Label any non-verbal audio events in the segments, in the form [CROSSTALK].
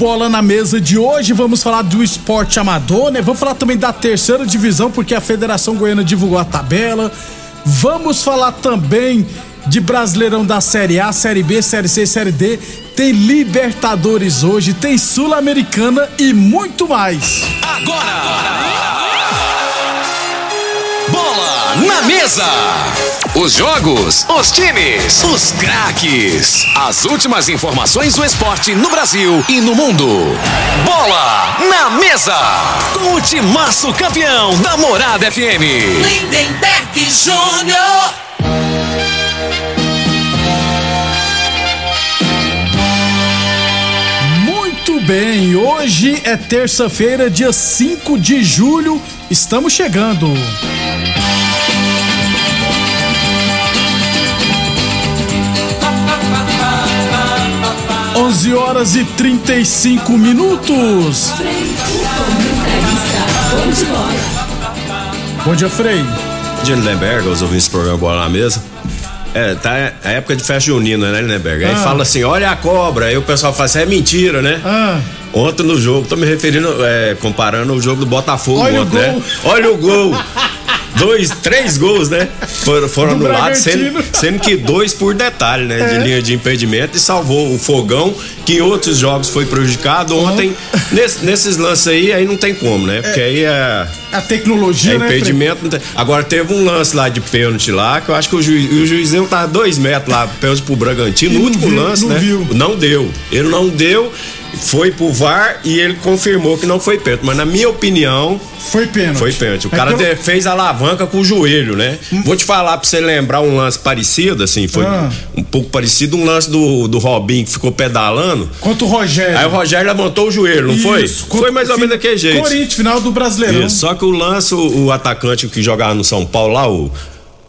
Bola na Mesa de hoje vamos falar do esporte amador, né? Vamos falar também da terceira divisão, porque a Federação Goiana divulgou a tabela. Vamos falar também de Brasileirão da Série A, Série B, Série C, Série D. Tem Libertadores hoje, tem Sul-Americana e muito mais. Bola na mesa. Os jogos, os times, os craques. As últimas informações do esporte no Brasil e no mundo. Bola na mesa. Com o timaço campeão da Morada FM. Lindenberg Júnior. Muito bem, hoje é terça-feira, dia 5 de julho. Estamos chegando. 11 horas e 35 minutos. Bom dia, Frei. de Lindenberg, os ouvintes do programa Bola na Mesa. É, tá a época de festa junina, né, Lindenberg? Aí Ah. fala assim, olha a cobra. Aí o pessoal fala assim, é mentira, né? Ah, Ontem no jogo, tô me referindo, é, comparando o jogo do Botafogo Olha o ontem, né? gol. Olha o gol! [LAUGHS] Dois, três gols, né? Foram, foram Do anulados, sendo, sendo que dois por detalhe, né? De É. linha de impedimento e salvou o fogão, que em outros jogos foi prejudicado. Ontem, nesse- nesses lances aí, aí não tem como, né? Porque aí é. a tecnologia, É né, impedimento. tem- Agora teve um lance lá de pênalti lá, que eu acho que o, juiz, o juizão tava dois metros lá, pênalti pro Bragantino, no último viu, lance, não né? viu. Não deu. Ele não deu, foi pro VAR e ele confirmou que não foi pênalti. Mas na minha opinião, Foi pênalti. foi pênalti. O É cara fez a alavanca com o joelho, né? Vou te falar pra você lembrar um lance parecido, assim, foi Ah. um pouco parecido, um lance do, do Robinho que ficou pedalando. Contra o Rogério. Aí o Rogério levantou o joelho, não foi? Isso, Foi contra- mais ou menos daquele jeito. Corinthians, final do Brasileirão. Isso, só que o lance, o, o atacante que jogava no São Paulo lá, o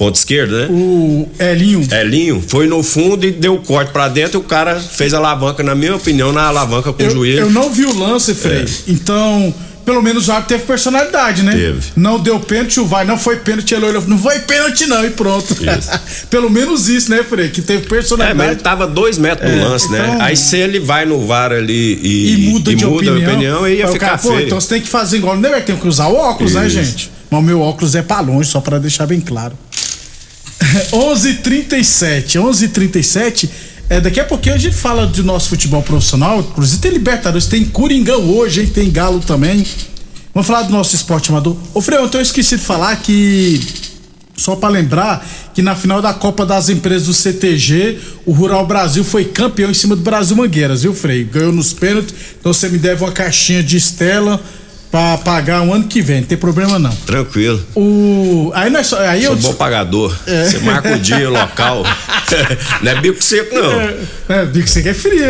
ponto esquerdo, né? O Elinho. Elinho, foi no fundo e deu corte pra dentro e o cara fez a alavanca, na minha opinião, na alavanca com o Eu, joelho. eu não vi o lance, Frei. É. Então, pelo menos o árbitro teve personalidade, né? Teve. Não deu pênalti, o vai, não foi pênalti, ele olhou, não foi pênalti não, e pronto. [LAUGHS] pelo menos isso, né, Frei? Que teve É, personalidade. mas ele tava dois metros do É, lance, né? então- Aí se ele vai no VAR ali e, E muda de opinião. a opinião, ia o ficar cara, pô, feio. então você tem que fazer igual. Não é tem que usar o óculos, né, Isso. gente? Mas o meu óculos é pra longe, só pra deixar bem claro. 11:37, 11:37. É, daqui a pouquinho a gente fala do nosso futebol profissional. Inclusive tem Libertadores, tem Coringão hoje, hein? Tem Galo também. Vamos falar do nosso esporte amador. Ô, Frei, ontem eu esqueci de falar que só pra lembrar que na final da Copa das Empresas do CTG, o Rural Brasil foi campeão em cima do Brasil Mangueiras, viu, Frei? Ganhou nos pênaltis. Então você me deve uma caixinha de Estela. Pra pagar um ano que vem, não tem problema não. Tranquilo. O. Aí nós. Aí Sou eu. bom pagador. É. Você marca o dia, o local. [LAUGHS] não é bico seco, não. É, bico seco é frio.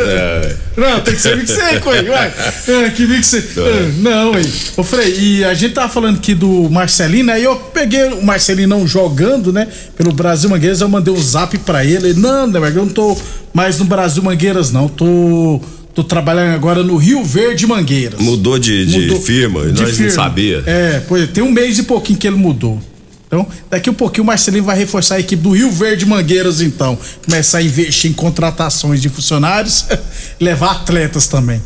Não, tem que ser bico seco aí, ué. É, que bico seco. É, Não, aí. Ô, Frei, e a gente tava falando aqui do Marcelino, aí eu peguei o Marcelinão jogando, né, pelo Brasil Mangueiras, eu mandei um zap pra ele. Ele, não, né, eu não tô mais no Brasil Mangueiras, não. Tô. Tô trabalhando agora no Rio Verde Mangueiras. Mudou de, de Mudou firma, de nós firma. não sabia. É, pois é, tem um mês e pouquinho que ele mudou. Então, daqui um pouquinho o Marcelinho vai reforçar a equipe do Rio Verde Mangueiras, então. Começar a investir em contratações de funcionários, [LAUGHS] levar atletas também.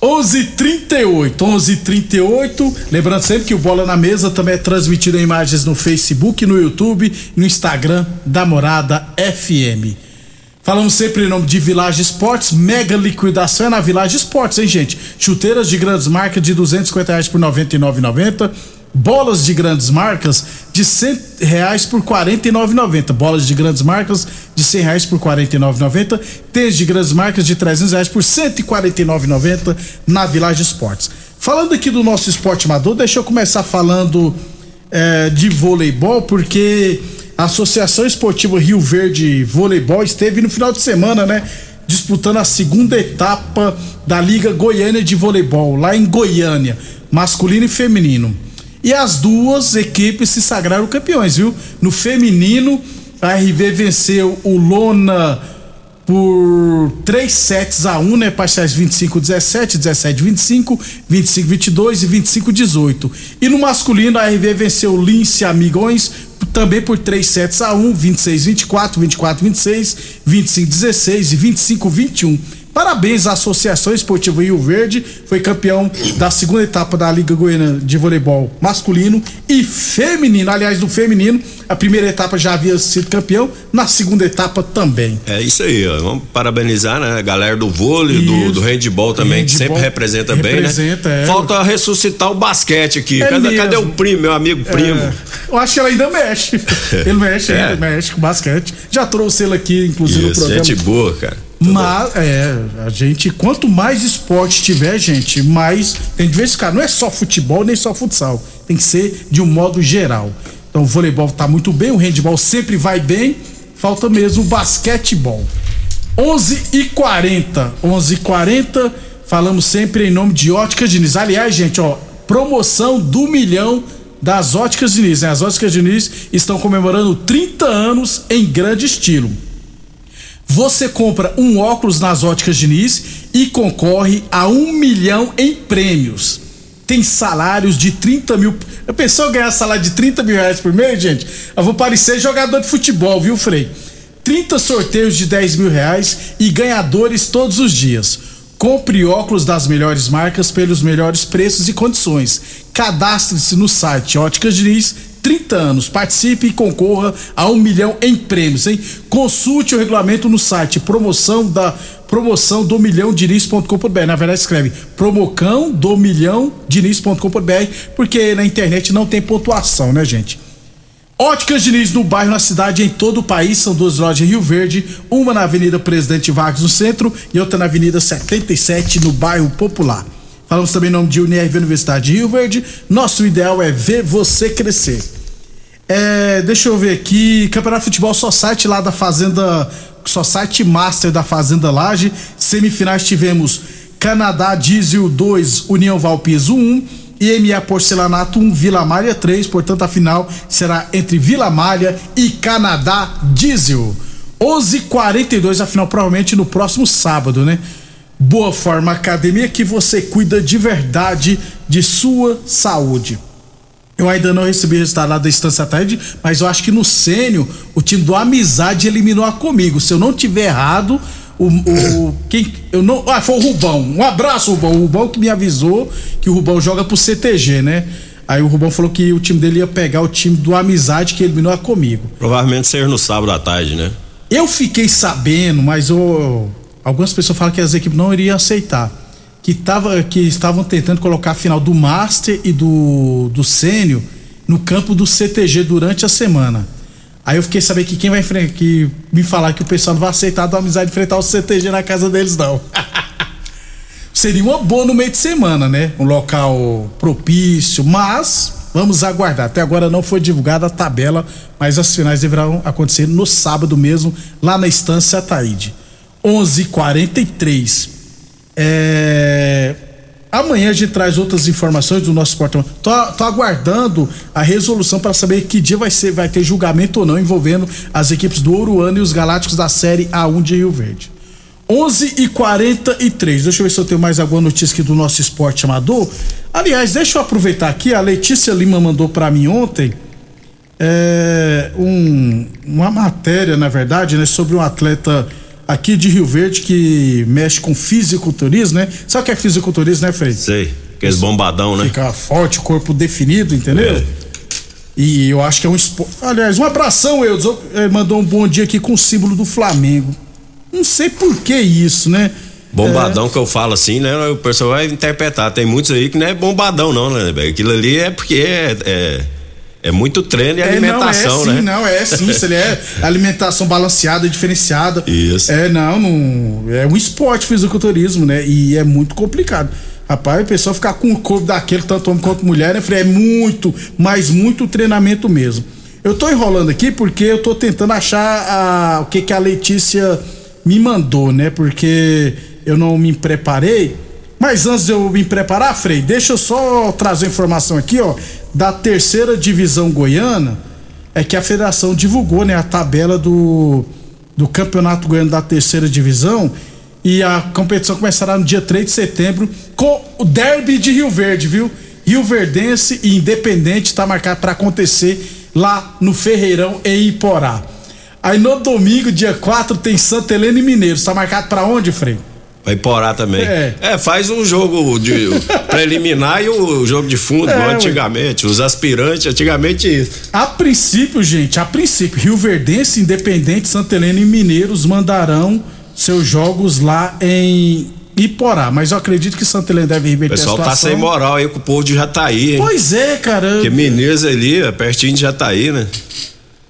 11:38, 11:38. Lembrando sempre que o Bola na Mesa também é transmitido em imagens no Facebook, no YouTube, no Instagram da Morada FM. Falamos sempre em nome de Village Esportes, mega liquidação é na Village Esportes, hein, gente? Chuteiras de grandes marcas de 250 reais por 99,90. Bolas de grandes marcas de 100 reais por 49,90. Bolas de grandes marcas de 100 reais por 49,90. Tênis de grandes marcas de 300 reais por 149,90 na Village Esportes. Falando aqui do nosso esporte amador, deixa eu começar falando é, de voleibol, porque a Associação Esportiva Rio Verde Voleibol esteve no final de semana, né? Disputando a segunda etapa da Liga Goiânia de Voleibol, lá em Goiânia, masculino e feminino. E as duas equipes se sagraram campeões, viu? No feminino, a RV venceu o Lona por 3 sets a 1, né? Parciais 25 17, 17 25, 25 22 e 25 18. E no masculino a RV venceu Lince Amigões também por 3 sets a 1, 26 24, 24 26, 25 16 e 25 21. Parabéns à Associação Esportiva Rio Verde, foi campeão da segunda etapa da Liga Goiana de Voleibol masculino e feminino. Aliás, do feminino, a primeira etapa já havia sido campeão, na segunda etapa também. É isso aí, ó. Vamos parabenizar, né? A galera do vôlei, do, Isso. do handball também, que Handball sempre representa, representa, bem, né? é. Falta ressuscitar o basquete aqui. É cadê, cadê o primo, meu amigo primo? É, eu acho que ela ainda mexe. [LAUGHS] Ele mexe, É. ele mexe com basquete. Já trouxe ele aqui, inclusive, no Isso, programa. gente boa, cara. Mas, é, a gente, quanto mais esporte tiver, gente, mais tem que diversificar. Não é só futebol, nem só futsal. Tem que ser de um modo geral. Então, o voleibol tá muito bem, o handball sempre vai bem. Falta mesmo o basquetebol. 11 e 40 11 e 40 falamos sempre em nome de Óticas Diniz. Aliás, gente, ó, promoção do milhão das Óticas Diniz. Né? As Óticas Diniz estão comemorando 30 anos em grande estilo. Você compra um óculos nas óticas Diniz e concorre a um milhão em prêmios. Tem salários de 30 mil. Eu pensou ganhar salário de 30 mil reais por mês, gente? Eu vou parecer jogador de futebol, viu, Frei? 30 sorteios de 10 mil reais e ganhadores todos os dias. Compre óculos das melhores marcas pelos melhores preços e condições. Cadastre-se no site Óticas Diniz 30 anos. Participe e concorra a um milhão em prêmios, hein? Consulte o regulamento no site promoção da promoção do milhão diniz.com.br. Na verdade, escreve promocão do milhão diniz.com.br, porque na internet não tem pontuação, né, gente? Óticas Diniz no bairro, na cidade, em todo o país. São duas lojas em Rio Verde, uma na Avenida Presidente Vargas, no centro, e outra na Avenida 77, no bairro Popular. Falamos também em nome de Unirv Universidade de Rio Verde. Nosso ideal é ver você crescer. É, deixa eu ver aqui. Campeonato de Futebol só site lá da Fazenda. Só site Master da Fazenda Laje. Semifinais tivemos Canadá Diesel 2, União Valpiso 1. IMA Porcelanato 1, Vila Malha 3. Portanto, a final será entre Vila Malha e Canadá Diesel. 11:42 a final provavelmente no próximo sábado, né? Boa Forma Academia que você cuida de verdade de sua saúde. Eu ainda não recebi resultado lá da Estância Tarde, mas eu acho que no Sênio o time do Amizade eliminou a comigo. Se eu não tiver errado, o, o [COUGHS] quem eu não, ah, foi o Rubão. Um abraço, Rubão. O Rubão que me avisou que o Rubão joga pro CTG, né? Aí o Rubão falou que o time dele ia pegar o time do Amizade que eliminou a comigo. Provavelmente seja no sábado à tarde, né? Eu fiquei sabendo, mas o, algumas pessoas falam que as equipes não iriam aceitar. Que, tava, que estavam tentando colocar a final do Master e do, do Sênio no campo do CTG durante a semana. Aí eu fiquei sabendo que quem vai que me falar que o pessoal não vai aceitar do amizade enfrentar o CTG na casa deles, não. [LAUGHS] seria uma boa no meio de semana, né? Um local propício, mas vamos aguardar. Até agora não foi divulgada a tabela, mas as finais deverão acontecer no sábado mesmo, lá na Estância Ataíde. 11:43. É... Amanhã a gente traz outras informações do nosso esporte. Tô, tô aguardando a resolução para saber que dia vai ser, vai ter julgamento ou não envolvendo as equipes do Oruano e os Galácticos da série A1 de Rio Verde. 11 e 43 Deixa eu ver se eu tenho mais alguma notícia aqui do nosso esporte amador. Aliás, deixa eu aproveitar aqui. A Letícia Lima mandou para mim ontem é, um, uma matéria, na verdade, né, sobre um atleta aqui de Rio Verde que mexe com fisiculturismo, né? Sabe o que é fisiculturismo, né, Frei? Sei. Aqueles bombadão, né? Fica forte, corpo definido, entendeu? É. E eu acho que é um esporte. Aliás, um abração, Eudes. Ele mandou um bom dia aqui com o símbolo do Flamengo. Não sei por que isso, né? Bombadão que eu falo assim, né? O pessoal vai interpretar. Tem muitos aí que não é bombadão, não, né? Aquilo ali é porque é, é, é muito treino e É, alimentação, não, é sim, né? não, é sim, isso ele é [LAUGHS] alimentação balanceada, diferenciada. Isso. É, não, não, é um esporte fisiculturismo, né? E é muito complicado. Rapaz, a pessoa ficar com o corpo daquele, tanto homem quanto mulher, né, Frei? É muito, mas muito treinamento mesmo. Eu tô enrolando aqui porque eu tô tentando achar a- o que que a Letícia me mandou, né? Porque eu não me preparei. Mas antes de eu me preparar, Frei, deixa eu só trazer informação aqui, ó, da terceira divisão goiana. É que a federação divulgou, né, a tabela do, do campeonato goiano da terceira divisão. E a competição começará no dia 3 de setembro com o derby de Rio Verde, viu? Rio Verdense e Independente está marcado para acontecer lá no Ferreirão em Iporá. Aí no domingo, dia 4, tem Santa Helena e Mineiro. Está marcado para onde, Frei? Vai porar também. É. É. faz um jogo de [LAUGHS] preliminar e o jogo de fundo, É, igual ué. antigamente. Os aspirantes, antigamente isso. A princípio, gente, a princípio, Rio Verdense, Independente, Santa Helena e Mineiros mandarão seus jogos lá em Iporá. Mas eu acredito que Santa Helena deve O reverter pessoal a tá situação. sem moral aí com o povo de Jataí, hein? Pois é, cara. Porque Eu, Mineiro ali, é pertinho de Jataí, né?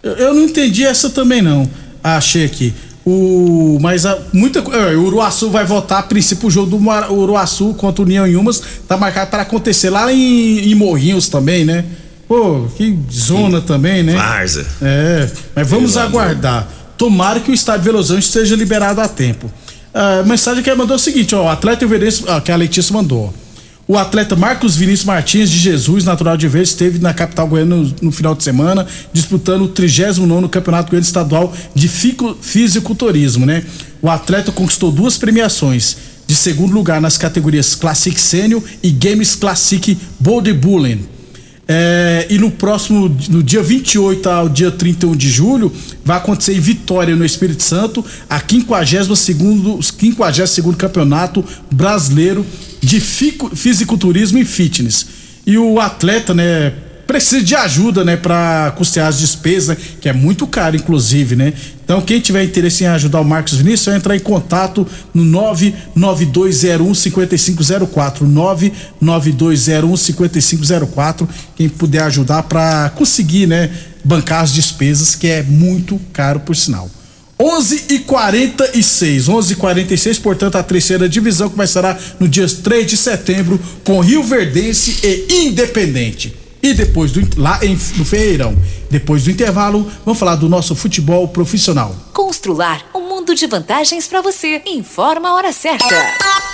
eu não entendi essa também, não. Achei aqui. O, mas a, muita co- é, o Uruaçu vai votar a princípio o jogo do Uruaçu contra o União em Umas tá marcado para acontecer lá em, em Morrinhos também, né? Pô, que zona também, né? Varza. É, mas vamos Pelo amor. aguardar. Tomara que o estádio Horizonte seja liberado a tempo. A mensagem que ela mandou é o seguinte, ó, o atleta Everense, ó, que a Letícia mandou. ó. O atleta Marcos Vinícius Martins de Jesus, natural de Verde, esteve na capital goiana no, no final de semana, disputando o 39º Campeonato Goiano Estadual de Fico- Fisiculturismo, né? O atleta conquistou duas premiações, de segundo lugar nas categorias Classic Sênior e Games Classic Bodybuilding. É, e no próximo, no dia 28 ao dia 31 de julho, vai acontecer em Vitória, no Espírito Santo, a 52 52 Campeonato Brasileiro de Fisiculturismo e Fitness. E o atleta, né, precisa de ajuda, né, para custear as despesas, né, que é muito caro, inclusive, né? Então, quem tiver interesse em ajudar o Marcos Vinícius, vai entrar em contato no 99201 5504. 99201 5504. Quem puder ajudar para conseguir, né, bancar as despesas, que é muito caro, por sinal. 11 e 46 11 e 46 portanto, a terceira divisão começará no dia 3 de setembro com Rio Verdense e Independente. E depois do lá em, no Ferreirão. Depois do intervalo, vamos falar do nosso futebol profissional. Constrular um mundo de vantagens para você. Informa a hora certa.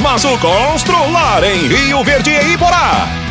Constrular em Rio Verde e Iporá.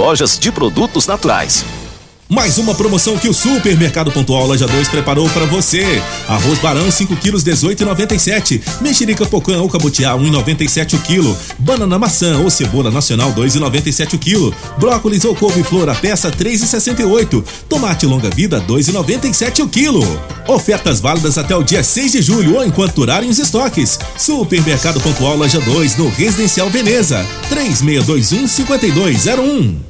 lojas de produtos naturais. Mais uma promoção que o Supermercado Pontual Loja 2 preparou para você. Arroz Barão 5 quilos 18,97. Mexerica Pocã ou Cabutiá 1,97 o quilo. Banana maçã ou cebola nacional 2,97 o quilo. Brócolis ou couve-flor a peça 3,68. Tomate longa vida 2,97 o quilo. Ofertas válidas até o dia 6 de julho ou enquanto durarem os estoques. Supermercado Pontual Loja 2 no Residencial Veneza 3621 5201.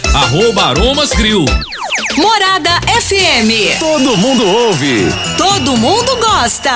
arroba Aromas Grill. Morada FM. Todo mundo ouve. Todo mundo gosta.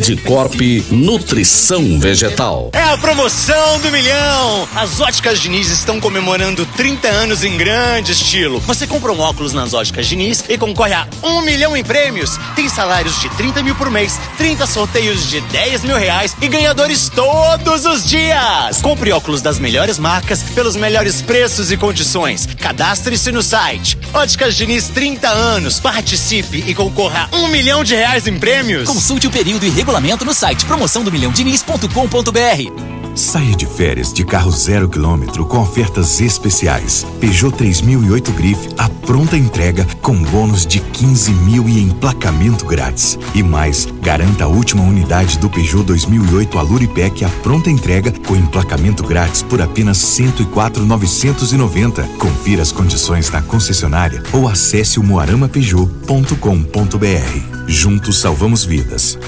Corp Nutrição Vegetal. É a promoção do milhão! As óticas Diniz estão comemorando 30 anos em grande estilo. Você compra um óculos nas óticas Diniz e concorre a um milhão em prêmios. Tem salários de 30 mil por mês, 30 sorteios de 10 mil reais e ganhadores todos os dias. Compre óculos das melhores marcas pelos melhores preços e condições. Cadastre-se no site. Óticas Diniz 30 anos. Participe e concorra a um milhão de reais em prêmios. Consulte o período e regulamento no site promoçãodomilhãodiniz.com.br. Saia de férias de carro zero quilômetro com ofertas especiais. Peugeot 3008 Grife, a pronta entrega com bônus de 15 mil e emplacamento grátis. E mais, garanta a última unidade do Peugeot 2008 Aluripec a pronta entrega com emplacamento grátis por apenas 104,990. Confira as condições na concessionária ou acesse o moaramapeugeot.com.br. Juntos salvamos vidas.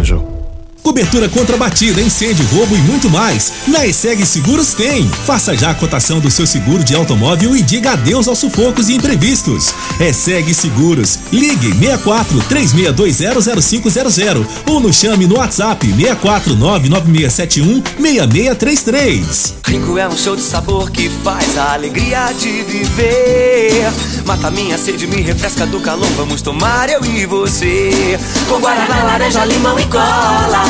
toujours. Cobertura contra batida, incêndio, roubo e muito mais. Na ESEG Seguros tem. Faça já a cotação do seu seguro de automóvel e diga adeus aos sufocos e imprevistos. ESEG Seguros. Ligue 64 36200500 ou nos chame no WhatsApp 64 99671 6633. Rico é um show de sabor que faz a alegria de viver. Mata minha sede, me refresca do calor. Vamos tomar eu e você. Com guaraná, laranja, limão e cola.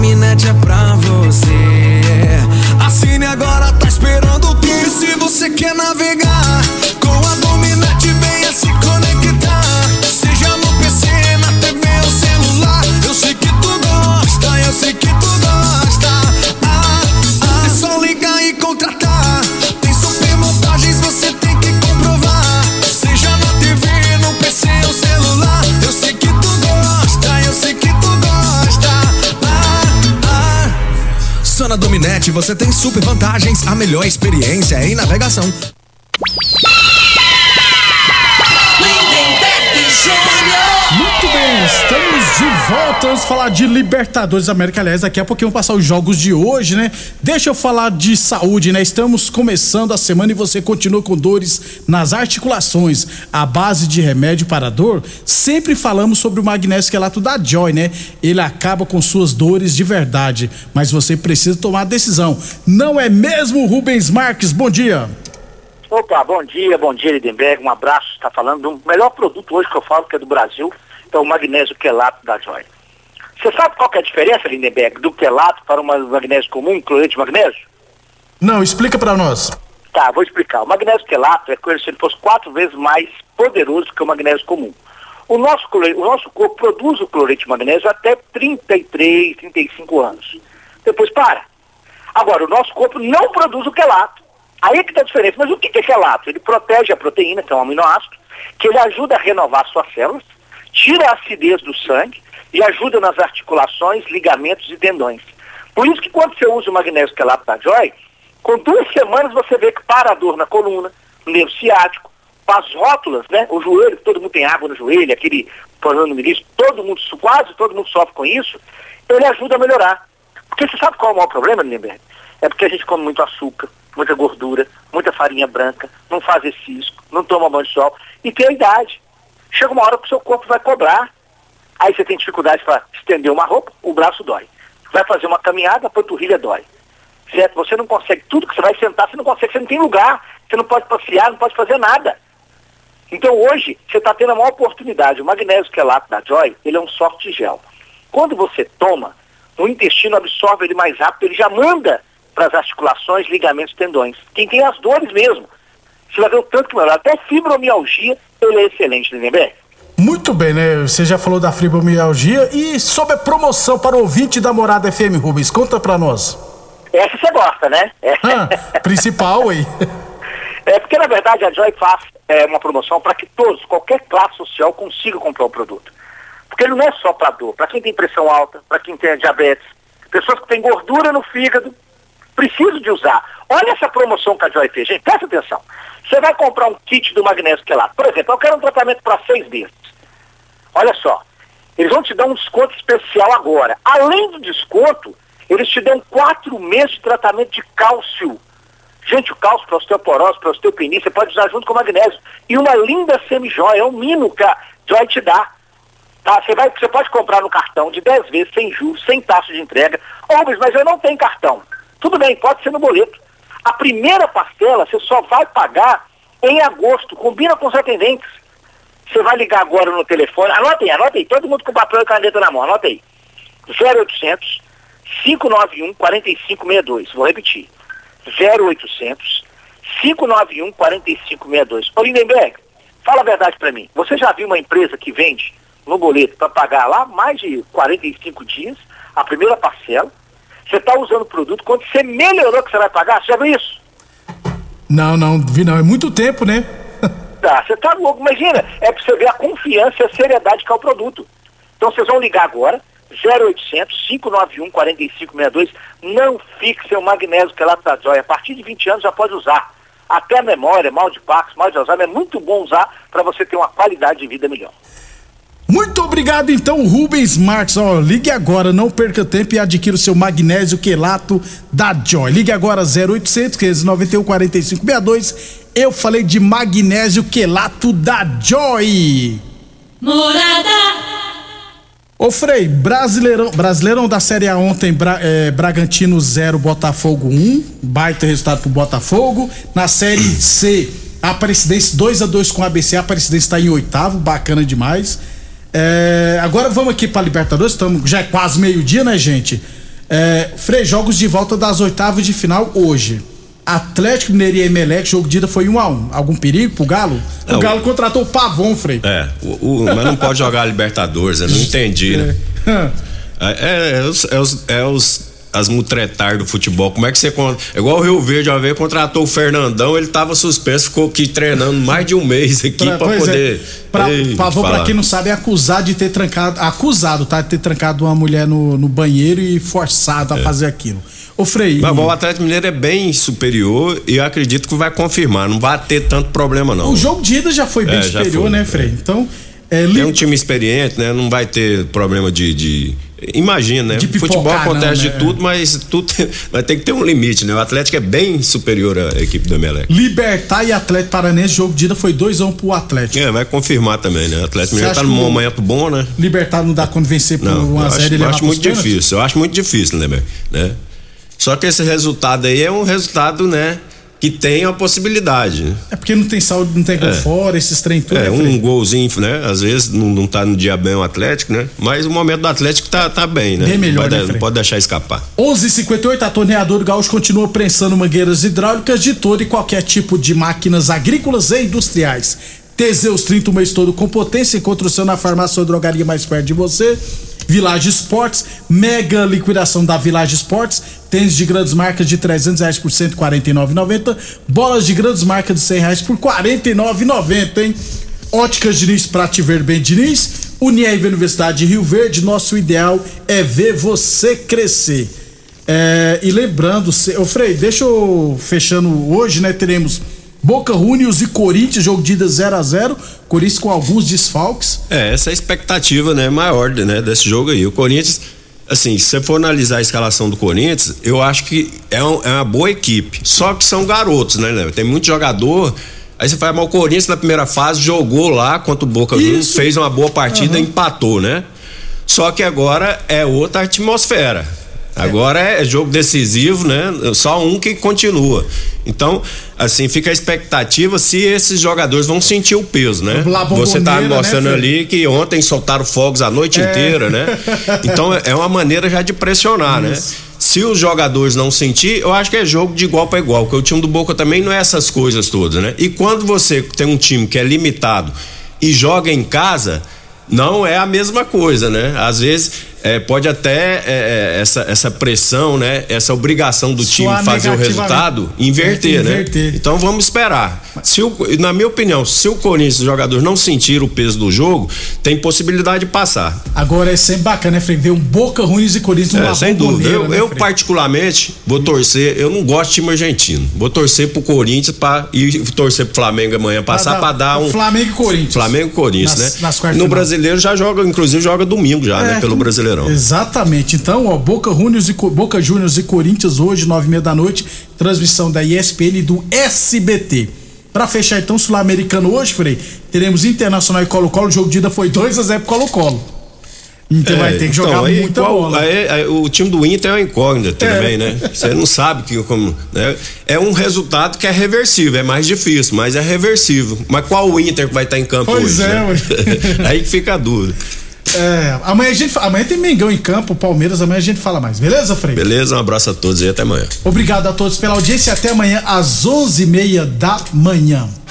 Dominete é pra você. Assine agora, tá esperando o que? Se você quer navegar você tem super vantagens, a melhor experiência em navegação. Muito bem, estamos de volta. Vamos falar de Libertadores da América. Aliás, daqui a pouquinho vamos passar os jogos de hoje, né? Deixa eu falar de saúde, né? Estamos começando a semana e você continua com dores nas articulações. A base de remédio para dor, sempre falamos sobre o magnésio quelato da Joy, né? Ele acaba com suas dores de verdade, mas você precisa tomar a decisão. Não é mesmo, Rubens Marques? Bom dia. Opa, bom dia, bom dia, Lindenberg. Um abraço. Está falando do melhor produto hoje que eu falo, que é do Brasil, é o magnésio quelato da Joy. Você sabe qual que é a diferença, Lindenberg, do quelato para o magnésio comum, cloreto de magnésio? Não, explica para nós. Tá, vou explicar. O magnésio quelato é como se ele fosse quatro vezes mais poderoso que o magnésio comum. O nosso, o nosso corpo produz o cloreto de magnésio até 33, 35 anos. Depois para. Agora, o nosso corpo não produz o quelato. Aí é que está a diferença. Mas o que é quelato? Ele protege a proteína, que é um aminoácido, que ele ajuda a renovar suas células, tira a acidez do sangue e ajuda nas articulações, ligamentos e tendões. Por isso que quando você usa o magnésio quelato da Joy, com duas semanas você vê que para a dor na coluna, no nervo ciático, as rótulas, né? O joelho, todo mundo tem água no joelho, aquele problema no ministro, todo mundo, quase todo mundo sofre com isso, ele ajuda a melhorar. Porque você sabe qual é o maior problema, Lindenberg? É porque a gente come muito açúcar, muita gordura, muita farinha branca, não faz exercício, não toma banho de sol e tem a idade. Chega uma hora que o seu corpo vai cobrar. Aí você tem dificuldade para estender uma roupa, o braço dói. Vai fazer uma caminhada, a panturrilha dói. Certo? Você não consegue, tudo que você vai sentar, você não consegue, você não tem lugar, você não pode passear, não pode fazer nada. Então hoje, você está tendo a maior oportunidade. O magnésio quelato da Joy, ele é um soft gel. Quando você toma, o intestino absorve ele mais rápido, ele já manda para as articulações, ligamentos, tendões. Quem tem as dores mesmo. Você vai ver o tanto que melhora. Até fibromialgia, ele é excelente, Lindenberg. Muito bem, né? Você já falou da fibromialgia e sobre a promoção para o ouvinte da Morada FM, Rubens, conta para nós. Essa você gosta, né? É. Ah, principal, hein? É porque, na verdade, a Joy faz é, uma promoção para que todos, qualquer classe social, consiga comprar o produto. Porque ele não é só para dor, para quem tem pressão alta, para quem tem diabetes, pessoas que têm gordura no fígado, preciso de usar. Olha essa promoção que a Joy fez, gente, presta atenção. Você vai comprar um kit do magnésio quelato. Por exemplo, eu quero um tratamento para seis meses. Olha só, eles vão te dar um desconto especial agora. Além do desconto, eles te dão quatro meses de tratamento de cálcio. Gente, o cálcio para osteoporose, para osteopenia, você pode usar junto com o magnésio. E uma linda semijóia, é um mínimo que Joy te dá. Tá? Você, vai, você pode comprar no cartão de 10 vezes, sem juros, sem taxa de entrega. Ô, mas eu não tenho cartão. Tudo bem, pode ser no boleto. A primeira parcela você só vai pagar em agosto. Combina com os atendentes. Você vai ligar agora no telefone. Anota aí, anota aí. Todo mundo com papel e caneta na mão. Anota aí. 0800 591 4562. Vou repetir. 0800 591 4562. Ô Lindenberg, fala a verdade para mim. Você já viu uma empresa que vende no boleto para pagar lá mais de 45 dias a primeira parcela? Você está usando o produto, quando você melhorou que você vai pagar, você já viu isso? Não, não, vi não. É muito tempo, né? [LAUGHS] tá, você tá louco. Imagina, é para você ver a confiança e a seriedade que é o produto. Então vocês vão ligar agora, 0800 591 4562. Não fixe seu magnésio que é lá da joia. A partir de 20 anos já pode usar. Até memória, mal de Parkinson, mal de Alzheimer, é muito bom usar para você ter uma qualidade de vida melhor. Muito obrigado, então, Rubens Marques. Ó, ligue agora, não perca tempo e adquira o seu magnésio quelato da Joy. Ligue agora 0800 591 4562. Eu falei de magnésio quelato da Joy. Morada. Ô Frei, Brasileirão, Brasileirão da Série A ontem, Bra, é, Bragantino 0, Botafogo 1, um, baita resultado pro Botafogo. Na Série C, Aparecidense 2 a 2 com a ABC, a Aparecidense está em oitavo, bacana demais. É, agora vamos aqui para Libertadores, estamos já é quase meio-dia, né, gente? É, Frei, jogos de volta das oitavas de final hoje. Atlético Mineiro e Emelec, jogo de ida foi 1 um a 1 um. Algum perigo pro Galo? Não, o Galo contratou o Pavon, Frei. É, o, o, mas não pode jogar Libertadores, eu não entendi, né? [LAUGHS] É, é, é, os, é, os, é os as mutretar do futebol. Como é que você conta? Igual o Rio Verde, uma vez contratou o Fernandão, ele tava suspenso, ficou aqui treinando mais de um mês aqui pra, Pois é. poder. Pra, Ei, pra quem não sabe, é acusado de ter trancado. Acusado, tá? De ter trancado uma mulher no, no banheiro e forçado a fazer aquilo. Ô, Frei. É. Mas o Atlético Mineiro é bem superior e eu acredito que vai confirmar. Não vai ter tanto problema, não. O jogo de ida já foi bem É, superior, foi, né, é. Frei? Então, é, É um time experiente, né? Não vai ter problema de. de- Imagina, né? Pipocar, Futebol acontece não, né? de tudo, mas tudo vai ter que ter um limite, né? O Atlético é bem superior à equipe do Emelec. Libertar e Atlético Paranense, jogo de ida foi 2x1 pro Atlético. É, vai confirmar também, né? O Atlético Mineiro tá num momento bom, né? Libertar não dá quando vencer por Não, eu 1x0 acho, e eu acho muito pênaltis? difícil. Eu acho muito difícil, né, né? Só que esse resultado aí é um resultado, né? Que tem a possibilidade. É porque não tem saúde, não tem gol É. fora, esses trem tudo. É, né, um golzinho, né? Às vezes não, não tá no dia bem o Atlético, né? Mas o momento do Atlético tá, tá bem, né? Bem melhor, não, né, não Frei? pode deixar escapar. 11:58 a torneadora Gaúcho continua prensando mangueiras hidráulicas de todo e qualquer tipo de máquinas agrícolas e industriais. Teseus 30 o mês todo com potência. Encontre o seu na farmácia ou drogaria mais perto de você. Village Esportes, mega liquidação da Village Esportes. Tênis de grandes marcas de 300 reais por 149,90. Bolas de grandes marcas de 100 reais por 49,90, hein? Óticas Diniz pra te ver bem, Diniz. Unieve Universidade de Rio Verde, nosso ideal é ver você crescer. É, e lembrando, ô Frei, deixa eu fechando hoje, né? Teremos Boca Juniors e Corinthians, jogo de ida 0 a 0 Corinthians com alguns desfalques. É, essa é a expectativa, né, maior, né, desse jogo aí. O Corinthians, assim, se você for analisar a escalação do Corinthians, eu acho que é, um- é uma boa equipe. Só que são garotos, né, né? Tem muito jogador. Aí você fala, mas o Corinthians na primeira fase jogou lá contra o Boca Juniors, fez uma boa partida, Aham. empatou, né? Só que agora é outra atmosfera. Agora é jogo decisivo, né? Só um que continua. Então, assim, fica a expectativa se esses jogadores vão sentir o peso, né? Você tá bomboneira, mostrando né, ali que ontem soltaram fogos a noite É. inteira, né? [LAUGHS] Então é uma maneira já de pressionar, né? Se os jogadores não sentir, eu acho que é jogo de igual para igual, porque o time do Boca também não é essas coisas todas, né? E quando você tem um time que é limitado e joga em casa, não é a mesma coisa, né? Às vezes é, pode até é, é, essa, essa pressão, né? Essa obrigação do time fazer o resultado, inverter, né? inverter. Então vamos esperar. Se o, na minha opinião, se o Corinthians, os jogadores não sentir o peso do jogo, tem possibilidade de passar. Agora é sempre bacana, né, Frei? Ver um Boca Juniors e Corinthians É, sem dúvida. Eu, né, eu particularmente vou torcer, eu não gosto de time argentino. Vou torcer pro Corinthians pra, e torcer pro Flamengo amanhã passar pra dar um Flamengo e Corinthians. Flamengo e Corinthians, Nas- né? nas no final. brasileiro já joga, inclusive joga domingo já, É, né? Pelo Brasileirão. Exatamente. Então, ó, Boca Juniors e, Boca Juniors e Corinthians hoje, nove e meia da noite, transmissão da ESPN e do SBT. Pra fechar então, Sul-Americano hoje, Frei, teremos Internacional e Colo-Colo. O jogo de ida foi 2 a 0 pro Colo-Colo. Então vai ter que jogar então, aí, muita qual- bola. aí- aí o time do Inter é uma incógnita É. também, né? Você não sabe que como. né? É um resultado que é reversível, é mais difícil, mas é reversível. Mas qual o Inter que vai estar em campo Pois hoje? é, né? [LAUGHS] aí que fica a dúvida. É, amanhã a gente amanhã tem Mengão em campo, Palmeiras, amanhã a gente fala mais. Beleza, Frei? Beleza? Um abraço a todos e até amanhã. Obrigado a todos pela audiência e até amanhã às onze e meia da manhã.